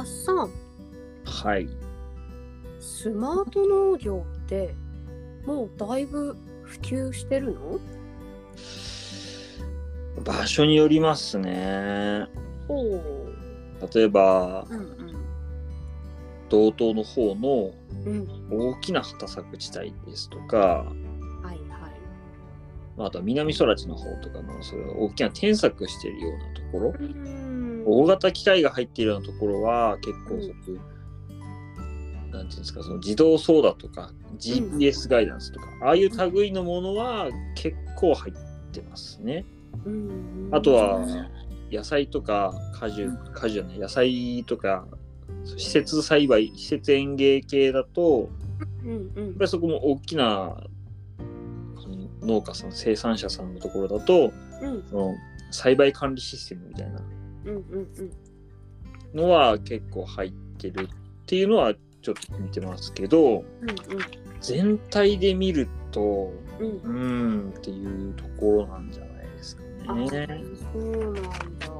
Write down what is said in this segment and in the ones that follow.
マッサンはい。スマート農業ってもうだいぶ普及してるの？場所によりますね。おお例えば、うん道東の方のうん。うん大きな畑作地帯ですとか、はいはい。まああとは南空地の方とかのそういう大きな添削しているようなところ、うん大型機械が入っているようなところは結構そういう、なんていうんですか、その自動操舵とか GPS ガイダンスとか、ああいう類のものは結構入ってますね。うん。あとは野菜とか果樹、果樹じゃない、野菜とか、施設栽培、施設園芸系だと、うんうん。やっぱりそこも大きなその農家さん、生産者さんのところだと、うん。その栽培管理システムみたいなうんうんうんのは結構入ってるっていうのはちょっと見てますけど、うん全体で見ると、うんうんっていうところなんじゃないですかね。そうなんだ。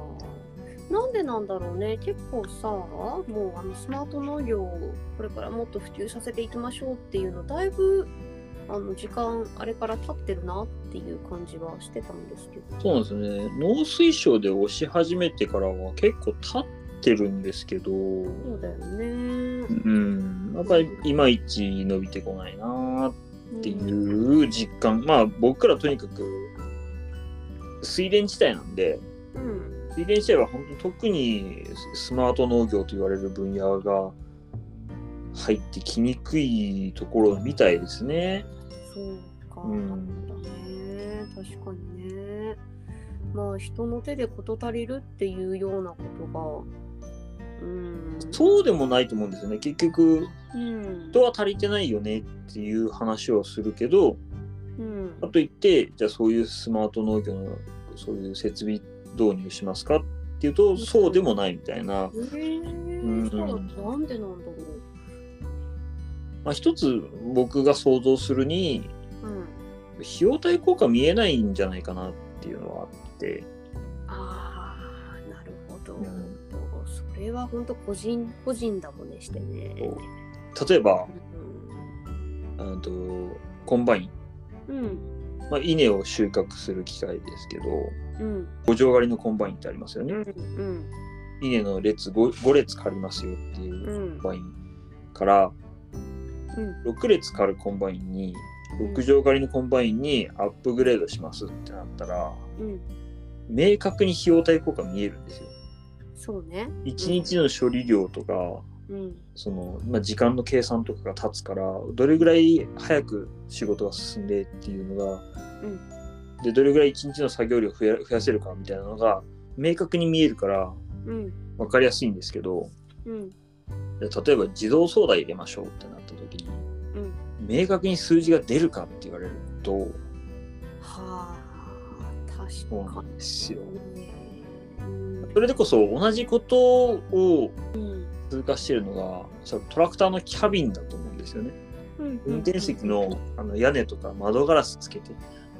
なんでなんだろうね。結構さ、もうあのスマート農業をこれからもっと普及させていきましょうっていうの、だいぶあの時間あれから経ってるなっていう感じはしてたんですけど。そうなんですよね。農水省で押し始めてからは結構経ってるんですけど、そうだよね。うん、やっぱりいまいち伸びてこないなっていう実感。まあ僕らとにかく水田地帯なんで、うん。水田地帯は本当に特にスマート農業と言われる分野が入ってきにくいところみたいですね。そうか。うんだね。確かにね。まあ人の手で事足りるっていうようなことが。うん。そうでもないと思うんですよね。結局、うん。人は足りてないよねっていう話をするけど、うんかといって、じゃあそういうスマート農業のそういう設備導入しますかっていうと、そうでもないみたいな。えーうんなんでなんだろまあ、一つ僕が想像するに、う。うん。費用対効果見えないんじゃないかなっていうのはあって、ああ、なるほど。うんそれは本当個人個人だもんねしてね。例えば、うあとコンバイン、ん。うん。まあ、稲を収穫する機械ですけど、うん。5条刈りのコンバインってありますよね。うん。稲の列 5, 5列刈りますよっていううんコンバインから、うん。6列刈るコンバインに、6条刈りのコンバインにアップグレードしますってなったら、うん。明確に費用対効果見えるんですよ。そうね。1日の処理量とか、うん。その、まあ、時間の計算とかが立つから、どれぐらい早く仕事が進んでっていうのが、で、どれぐらい1日の作業量を増や増やせるかみたいなのが、明確に見えるから、うん。分かりやすいんですけど、例えば自動操舵入れましょうってなった時に、うん。明確に数字が出るかって言われると、はあ、確かんですよ。それでこそ同じことをうん。通過してるのが、おそらくトラクターのキャビンだと思うんですよね。うん運転席のあの屋根とか窓ガラスつけて。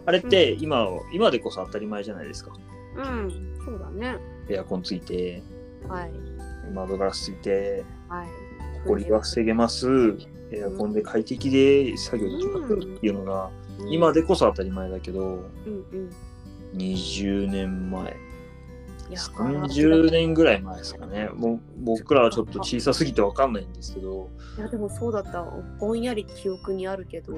あれって今、今でこそ当たり前じゃないですか。うん。そうだね。エアコンついて、はい。窓ガラスついて、はい。埃が防げます。エアコンで快適で作業できますっていうのが、今でこそ当たり前だけど、うんうん。20年前、30年ぐらい前ですかね。もう僕らはちょっと小さすぎてわかんないんですけど、いやでもそうだったぼんやり記憶にあるけど、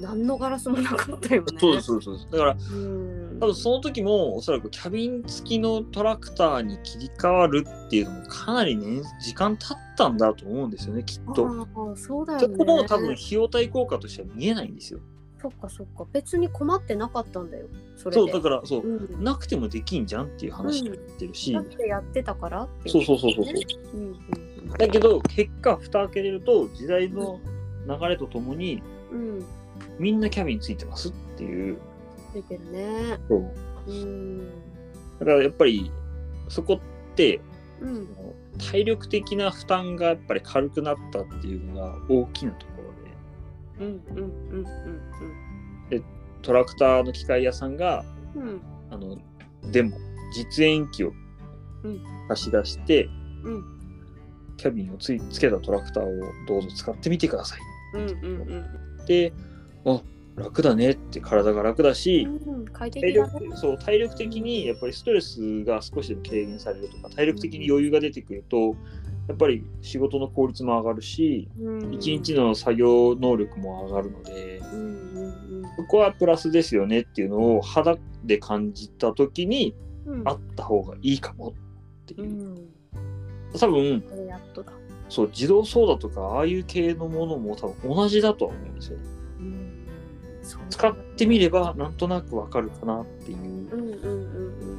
何のガラスもなかったよねそうです、そうですそう。だから、うん多分その時もおそらくキャビン付きのトラクターに切り替わるっていうのもかなりね、時間経ったんだと思うんですよね、きっと。ああそうだよねそこも多分費用対効果としては見えないんですよ。そっかそっか別に困ってなかったんだよそれそう、でだから、そう、うん、なくてもできんじゃんっていう話になってるし、だってやってたからっていそうそうそうそうそう。うんうんだけど、結果、蓋開けれると、時代の流れとともに、うんうんみんなキャビンついてますっていう。ついてるね。そう。うん。だからやっぱり、そこって、うん。体力的な負担がやっぱり軽くなったっていうのが大きなところで、うんうんうんうんトラクターの機械屋さんが、うん。うんあの、でも、実演機をうん。貸し出して、うん。キャビンをついつけたトラクターをどうぞ使ってみてください。うんうんうん。で、あ楽だねって体が楽だし、うん快体適だね。力そう体力的にやっぱりストレスが少しでも軽減されるとか体力的に余裕が出てくるとやっぱり仕事の効率も上がるしうん。一日の作業能力も上がるのでうんうんそこはプラスですよねっていうのを肌で感じた時にうん。あった方がいいかもってういう、ん。多分そう自動操舵とかああいう系のものも多分同じだとは思うんですよね使ってみればなんとなくわかるかなっていう。うんうんうんうん。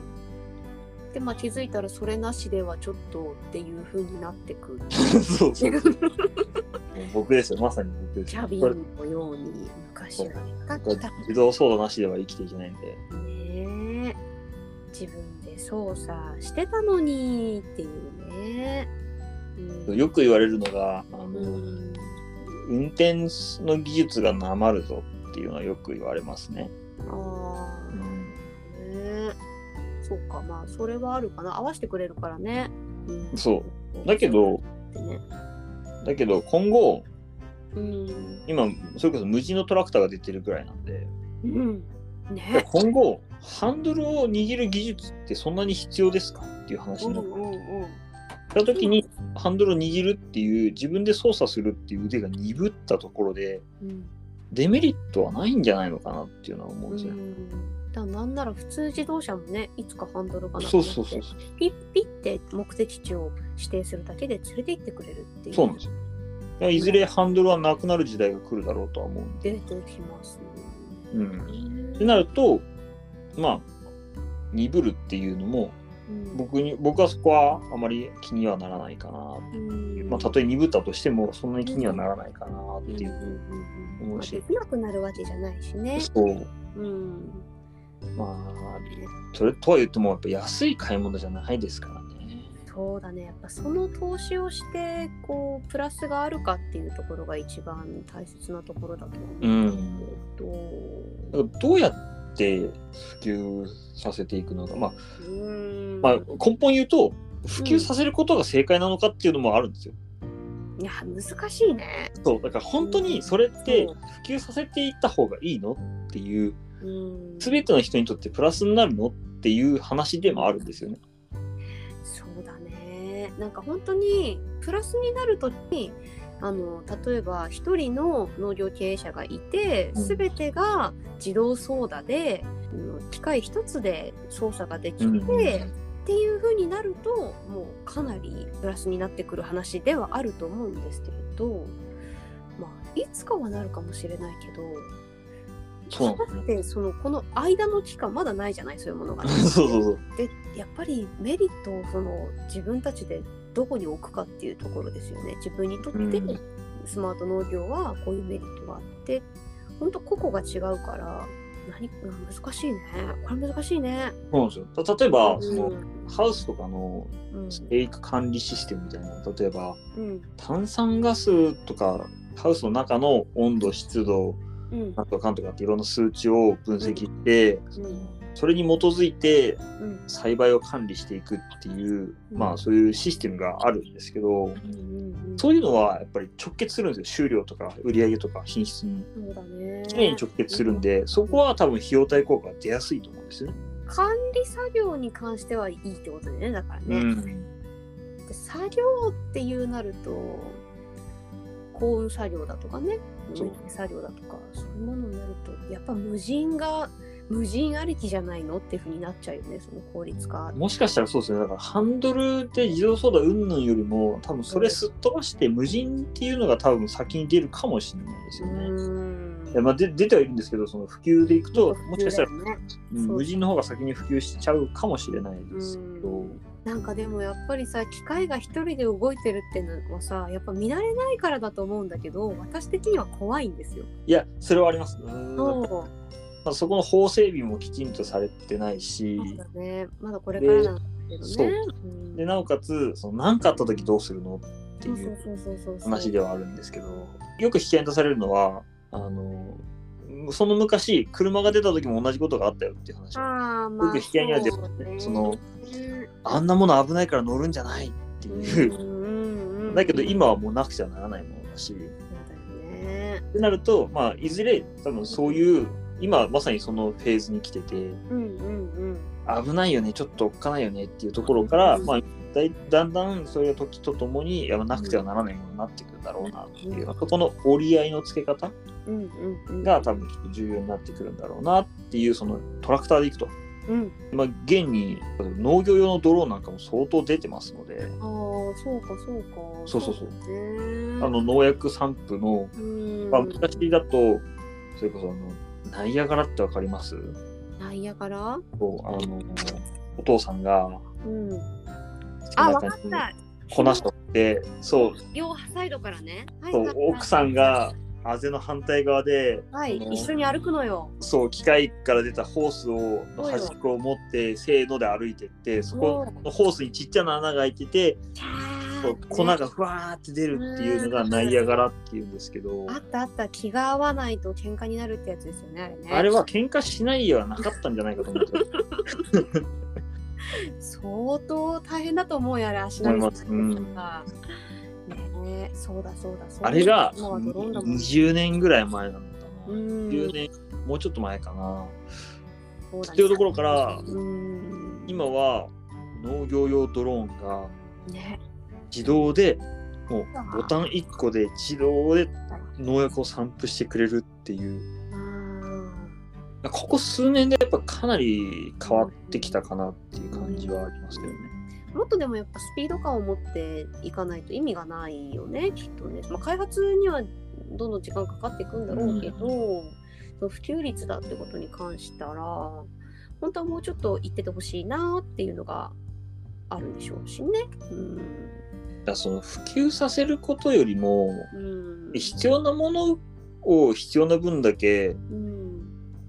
でまあ気づいたらそれなしではちょっとっていう風になってく そうそう 僕ですよ。まさに僕ですキャビンのように昔は。自動操舵なしでは生きていけないんで。ねえ。自分で操作してたのにっていうね、うん、よく言われるのがあの、うん。運転の技術がなまるぞ。っていうのはよく言われますね、ああうん、そうかまあそれはあるかな。合わせてくれるからね、うん、そう。だけどだけど今後うん、今それこそ無人のトラクターが出てるぐらいなんで。うん、ね。今後ハンドルを握る技術ってそんなに必要ですかっていう話うんになっうんうん。た時にハンドルを握るっていう自分で操作するっていう腕が鈍ったところでうんデメリットはないんじゃないのかなっていうのは思うんですよ。うんだなんなら普通自動車もねいつかハンドルがなくなってそうそうそうそう。ピッピッて目的地を指定するだけで連れて行ってくれるっていうそうなんですよ。いずれハンドルはなくなる時代が来るだろうとは思うんで。出てきますうん。ねってなると、まあ、鈍るっていうのも、うん僕に、僕はそこはあまり気にはならないかな。うんまあ、たとえ鈍ったとしても、そんなに気にはならないかなっていう。うんうんうんうん思うしまあできなくなるわけじゃないしね。そう。うん。まあ、それとは言っても、やっぱ安い買い物じゃないですからね。そうだね。やっぱその投資をして、こう、プラスがあるかっていうところが一番大切なところだと思ううんん。だけど、だからどうやって普及させていくのか。まあ、うん。まあ、根本言うと、普及させることが正解なのかっていうのもあるんですよ。いや、難しいね。そう、だから本当にそれって普及させていった方がいいのっていう、うん。全ての人にとってプラスになるのっていう話でもあるんですよね。そうだね。なんか本当にプラスになるときあの例えば一人の農業経営者がいてうん全てが自動操舵で、うん機械一つで操作ができて、うんっていう風になるともうかなりプラスになってくる話ではあると思うんですけれど、まあ、いつかはなるかもしれないけどそうだってそのこの間の期間まだないじゃない？そういうものが。そうそうそう。でやっぱりメリットをその自分たちでどこに置くかっていうところですよね。自分にとってうん。スマート農業はこういうメリットがあって本当個々が違うから何うん難しいね。これ難しいね。そうなんですよ。た例えば、うん。そのハウスとかのうん。生育管理システムみたいな、例えばうん。炭酸ガスとかハウスの中の温度、湿度、うん。なんとかかんとかっていろんな数値を分析して、うんそれに基づいてうん栽培を管理していくっていう、まあそういうシステムがあるんですけど、うんうんそういうのはやっぱり直結するんですよ。収量とか売上とか品質に。そうだね。きれいに直結するんで、そこは多分費用対効果が出やすいと思うんですよね。管理作業に関してはいいってことだよねだからね。うん。で作業っていうなると幸運作業だとかね作業だとかそういうものになるとやっぱ無人が無人ありきじゃないのっていうふうになっちゃうよねその効率化。もしかしたらそうですね。だからハンドルで自動操舵云々よりも、多分それすっ飛ばして無人っていうのが多分先に出るかもしれないですうよね。いやまあ、で出てはいるんですけど、その普及でいくと、もしかしたら、無人の方が先に普及しちゃうかもしれないですけど、うんなんかでもやっぱりさ機械が一人で動いてるってのはさやっぱ見慣れないからだと思うんだけど私的には怖いんですよ。いや、それはあります。うんそうまあ、そこの法整備もきちんとされてないし、ね。まだこれからなんだけどそう。ね。うん。でなおかつ、その何かあった時どうするのっていう話ではあるんですけど、よく引き合いに出されるのは、あの、その昔、車が出た時も同じことがあったよっていう話。よく引き合いには出るそうね。そのんなもの危ないから乗るんじゃないってう。んいう、うんうんうん。だけど今はもうなくちゃならないものだし。ってなると、まあ、いずれ多分そういう今まさにそのフェーズに来ててうんうん危ないよねちょっとおっかないよねっていうところから、うんまあ、だいだんだんそれが時とともにやらなくてはならないものになってくるんだろうなっていう、そこの折り合いのつけ方うんうんうんうん。が多分ちょっと重要になってくるんだろうなっていうそのトラクターでいくと、うん。まあ、現に農業用のドローンなんかも相当出てますのでああ、そうかそうか。そうそうそう。あの農薬散布の、うん。まあ、昔だとそれこそあのナイアガラってわかります？ナイアガラ？こうあのお父さんがうん。あ、わかにった。粉しとってそう両サイドからね。はい奥さんがあぜの反対側ではい、一緒に歩くのよ。そう機械から出たホースをの端っこを持ってせーので歩いてってそこのホースにちっちゃな穴が開いててキそう粉がふわーって出るっていうのがナイアガラっていうんですけど。あったあった気が合わないと喧嘩になるってやつですよねあれね。あれは喧嘩しないよはなかったんじゃないかと思うんですよ。相当大変だと思うよあれ足並み。思いますうん。さねえそうだそうだ。そうだあれが今はドローンだもん20年ぐらい前なのかな。うん。10年もうちょっと前かな。っていうところからうん。今は農業用ドローンがね自動でもうボタン1個で自動で農薬を散布してくれるっていう。あここ数年でやっぱかなり変わってきたかなっていう感じはありますけどね。ーもっとでもやっぱスピード感を持っていかないと意味がないよねきっとね、まあ、開発にはどんどん時間かかっていくんだろうけど、その普及率だってことに関したら本当はもうちょっと言っててほしいなっていうのがあるんでしょうしね。うんだその普及させることよりもうん必要なものを必要な分だけうん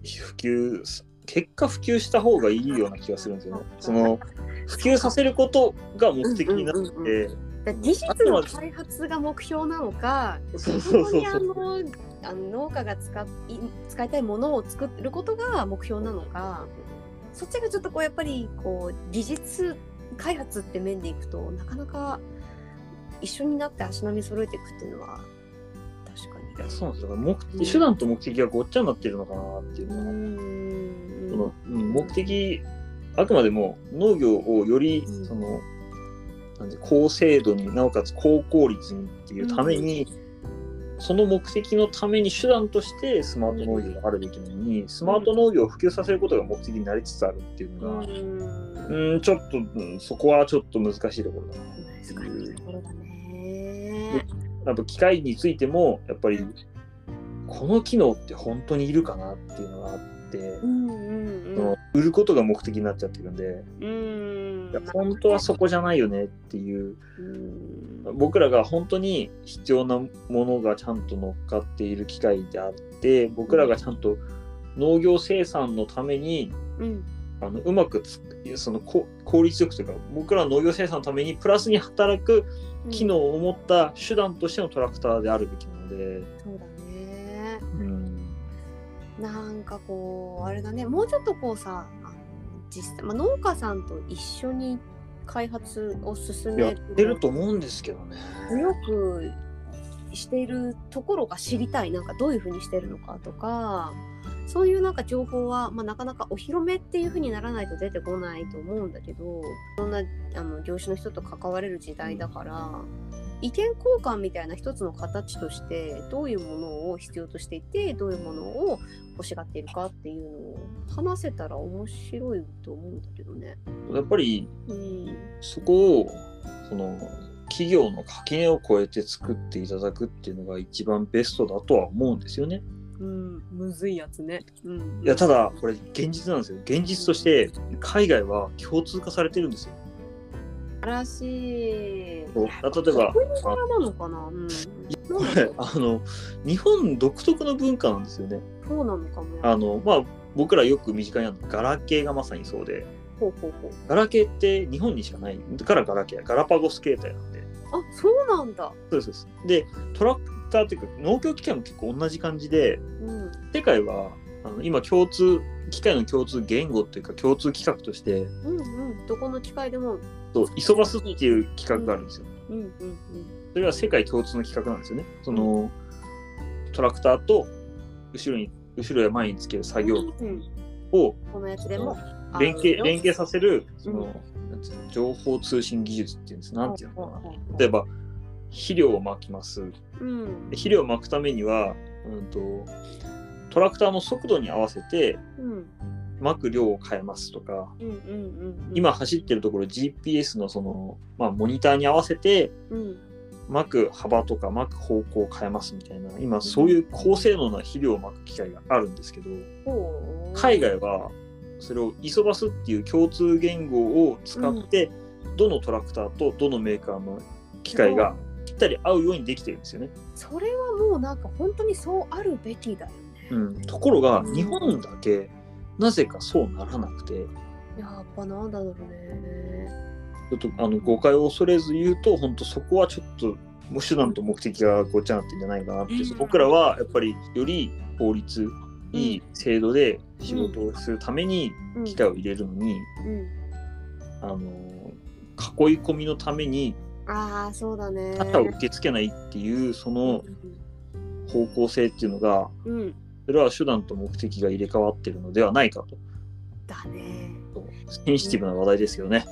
普及す結果普及した方がいいような気がするんですよね。その普及させることが目的になってうんうんだ技術の開発が目標なのかそうそう本当にあ。のあの農家が使い使いたいものを作ることが目標なのかそっちがちょっとこうやっぱりこう技術開発って面でいくとなかなか一緒になって足並み揃えていくっていうのは確かに。いやそうなんですよ。手段と目的がごっちゃになってるのかなっていううのが、ん。そのうん目的あくまでも農業をよりうん。その、なんで高精度になおかつ高効率にっていうために、その目的のために手段としてスマート農業があるべきなのに、スマート農業を普及させることが目的になりつつあるっていうのが、うん。うん、ちょっと、うんそこはちょっと難しいところだな。難しいところだね。やっぱ機械についても、やっぱり、この機能って本当にいるかなっていうのがあって、うんうんその売ることが目的になっちゃってるんで、うん。いや本当はそこじゃないよねっていう、うん。僕らが本当に必要なものがちゃんと乗っかっている機械であって、僕らがちゃんと農業生産のためにうん。あのうまくつそのこ効率よくというか僕らの農業生産のためにプラスに働く機能を持った手段としてのトラクターであるべきなので、そうだね。うん、なんかこうあれだね。もうちょっとこうさ実際、まあ、農家さんと一緒に開発を進めやってると思うんですけどね。よくしているところが知りたい。なんかどういうふうにしてるのかとかそういうなんか情報は、まあ、なかなかお披露目っていうふうにならないと出てこないと思うんだけどそんなあの業種の人と関われる時代だから意見交換みたいな一つの形としてどういうものを必要としていてどういうものを欲しがっているかっていうのを話せたら面白いと思うんだけどね。やっぱりうんそこをその企業の垣根を越えて作っていただくっていうのが一番ベストだとは思うんですよね。うん、むずいやつね。うん、いやただこれ現実なんですよ。現実として海外は共通化されてるんですよ。素晴らしい。そう例えばそこなのかな？うん。これあの日本独特の文化なんですよね。そうなのかもよ。あのまあ僕らよく身近にあるガラケーがまさにそうでほうほうほう。ガラケーって日本にしかないだからガラケーガラパゴス携帯なんであ、そうなんだ。そうですそうですでトラクターっていうか農業機械も結構同じ感じでうん。世界はあの今共通機械の共通言語っていうか共通規格としてうんうんどこの機械でもそうイソバスっていう規格があるんですよ。うんうんそれは世界共通の規格なんですよね。そのトラクターと後ろに後ろや前につける作業うんうんをこのやつでも連携連携ささせるその、情報通信技術っていうんです。なんていうのかな。例えばば肥料をまきます。うん。で肥料をまくためには、うん、とトラクターの速度に合わせてうん。まく量を変えますとか、うんうんうん今走ってるところ GPS のその、まあ、モニターに合わせてうん。まく幅とかまく方向を変えますみたいな今そういう高性能な肥料をまく機械があるんですけどほう。海外はそれをイソバスっていう共通言語を使って、どのトラクターとどのメーカーの機械がぴったり合うようにできてるんですよね。それはもうなんか本当にそうあるべきだよね。うん、ところがうん日本だけなぜかそうならなくて。やっぱなんだろうね。ちょっとあの誤解を恐れず言うと本当そこはちょっともう手段と目的がごっちゃになってんじゃないかなって、うん。僕らはやっぱりより法律いい制度で仕事をするためにうん。機械を入れるのに、うん。あの囲い込みのためにああそうだね。他者を受け付けないっていうその方向性っていうのがうんうんそれは手段と目的が入れ替わってるのではないかと。だね。センシティブな話題ですよね。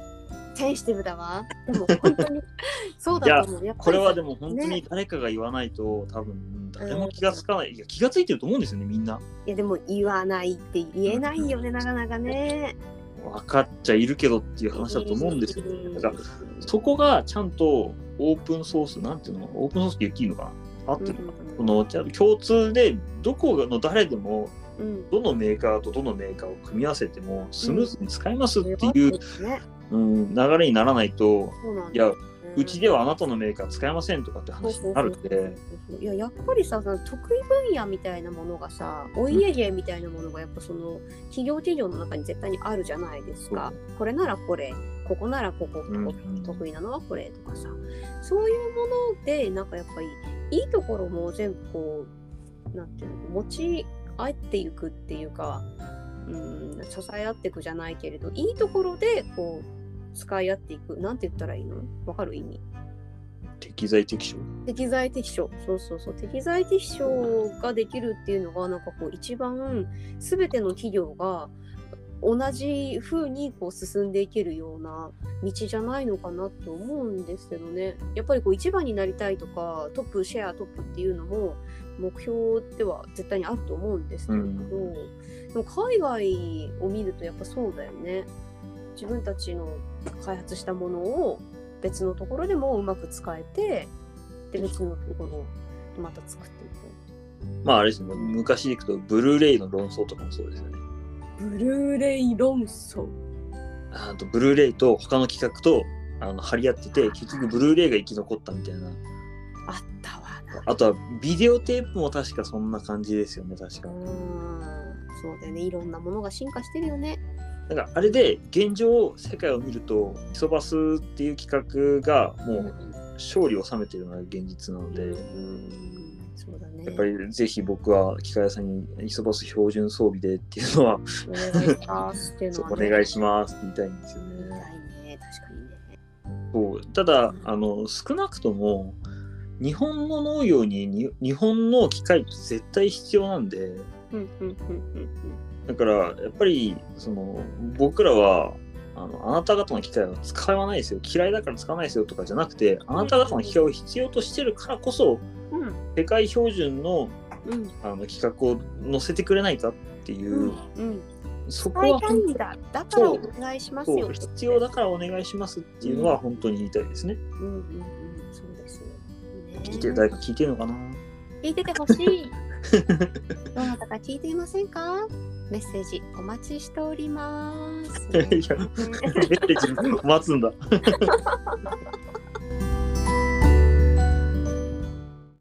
センシティブだわ。でも本当に そうだと思う。これはでも本当にね。誰かが言わないと、多分誰も気がつかない、いや気がついてると思うんですよねみんな。いやでも言わないって言えないよねなかなかね分かっちゃいるけどっていう話だと思うんですよ、だからそこがちゃんとオープンソースなんていうの？オープンソースって言っていいのかな合ってるのかな、このちゃんと共通でどこの誰でもうん。どのメーカーとどのメーカーを組み合わせてもスムーズに使えますっていう、ね。うん、流れにならないといやうちではあなたのメーカー使えませんとかって話になるんで。いややっぱりさその得意分野みたいなものがさお家芸みたいなものがやっぱその企業企業の中に絶対にあるじゃないですか。これならこれここならここうん。得意なのはこれとかさ。そういうものでなんかやっぱりいいところも全部こうなんていうの持ち合っていくっていうかうん支え合っていくじゃないけれどいいところでこう使い合っていく。なんて言ったらいいの？わかる？意味。適材適所。適材適所。そうそうそう。適材適所ができるっていうのがなんかこう一番全ての企業が同じ風にこう進んでいけるような道じゃないのかなと思うんですけどね。やっぱりこう一番になりたいとかトップシェアトップっていうのも目標では絶対にあると思うんですけれど、うん。でも海外を見るとやっぱそうだよね。自分たちの開発したものを別のところでもうまく使えてで別のところをまた作っていまああれですね、昔でいくと、ブルーレイの論争とかもそうですよね。くブルーレイ論争。あとブルーレイと他の企画とあの張り合ってて、結局ブルーレイが生き残ったみたいな。あったわ。なあとはビデオテープも確かそんな感じですよね、確か。う。ん。そうだよね。いろんなものが進化してるよねなんかあれで現状世界を見ると、イソバスっていう企画がもう勝利を収めているのが現実なので、うんそうだね。やっぱりぜひ僕は機械屋さんにイソバス標準装備でっていうのは、お願いしますって言い たいんですよね。いね。確かにね。そうただあの少なくとも日本の農業にに日本の機械って絶対必要なんでうんうんうんうんだからやっぱりその僕らはあのあなた方の機械は使わないですよ。嫌いだから使わないですよ。とかじゃなくてあなた方の機械を必要としてるからこそうん。世界標準のうん。あの企画を載せてくれないかっていう、うん。うん。そこはだだからお願いしますよ。当必要だからお願いしますっていうのは本当に言いたいですね。うんうんうん。そうですよ、ね、聞いてる誰か聞いてるのかな？聞いててほしい。どなたか聞いていませんか？メッセージお待ちしております いや メッセージ待つんだ。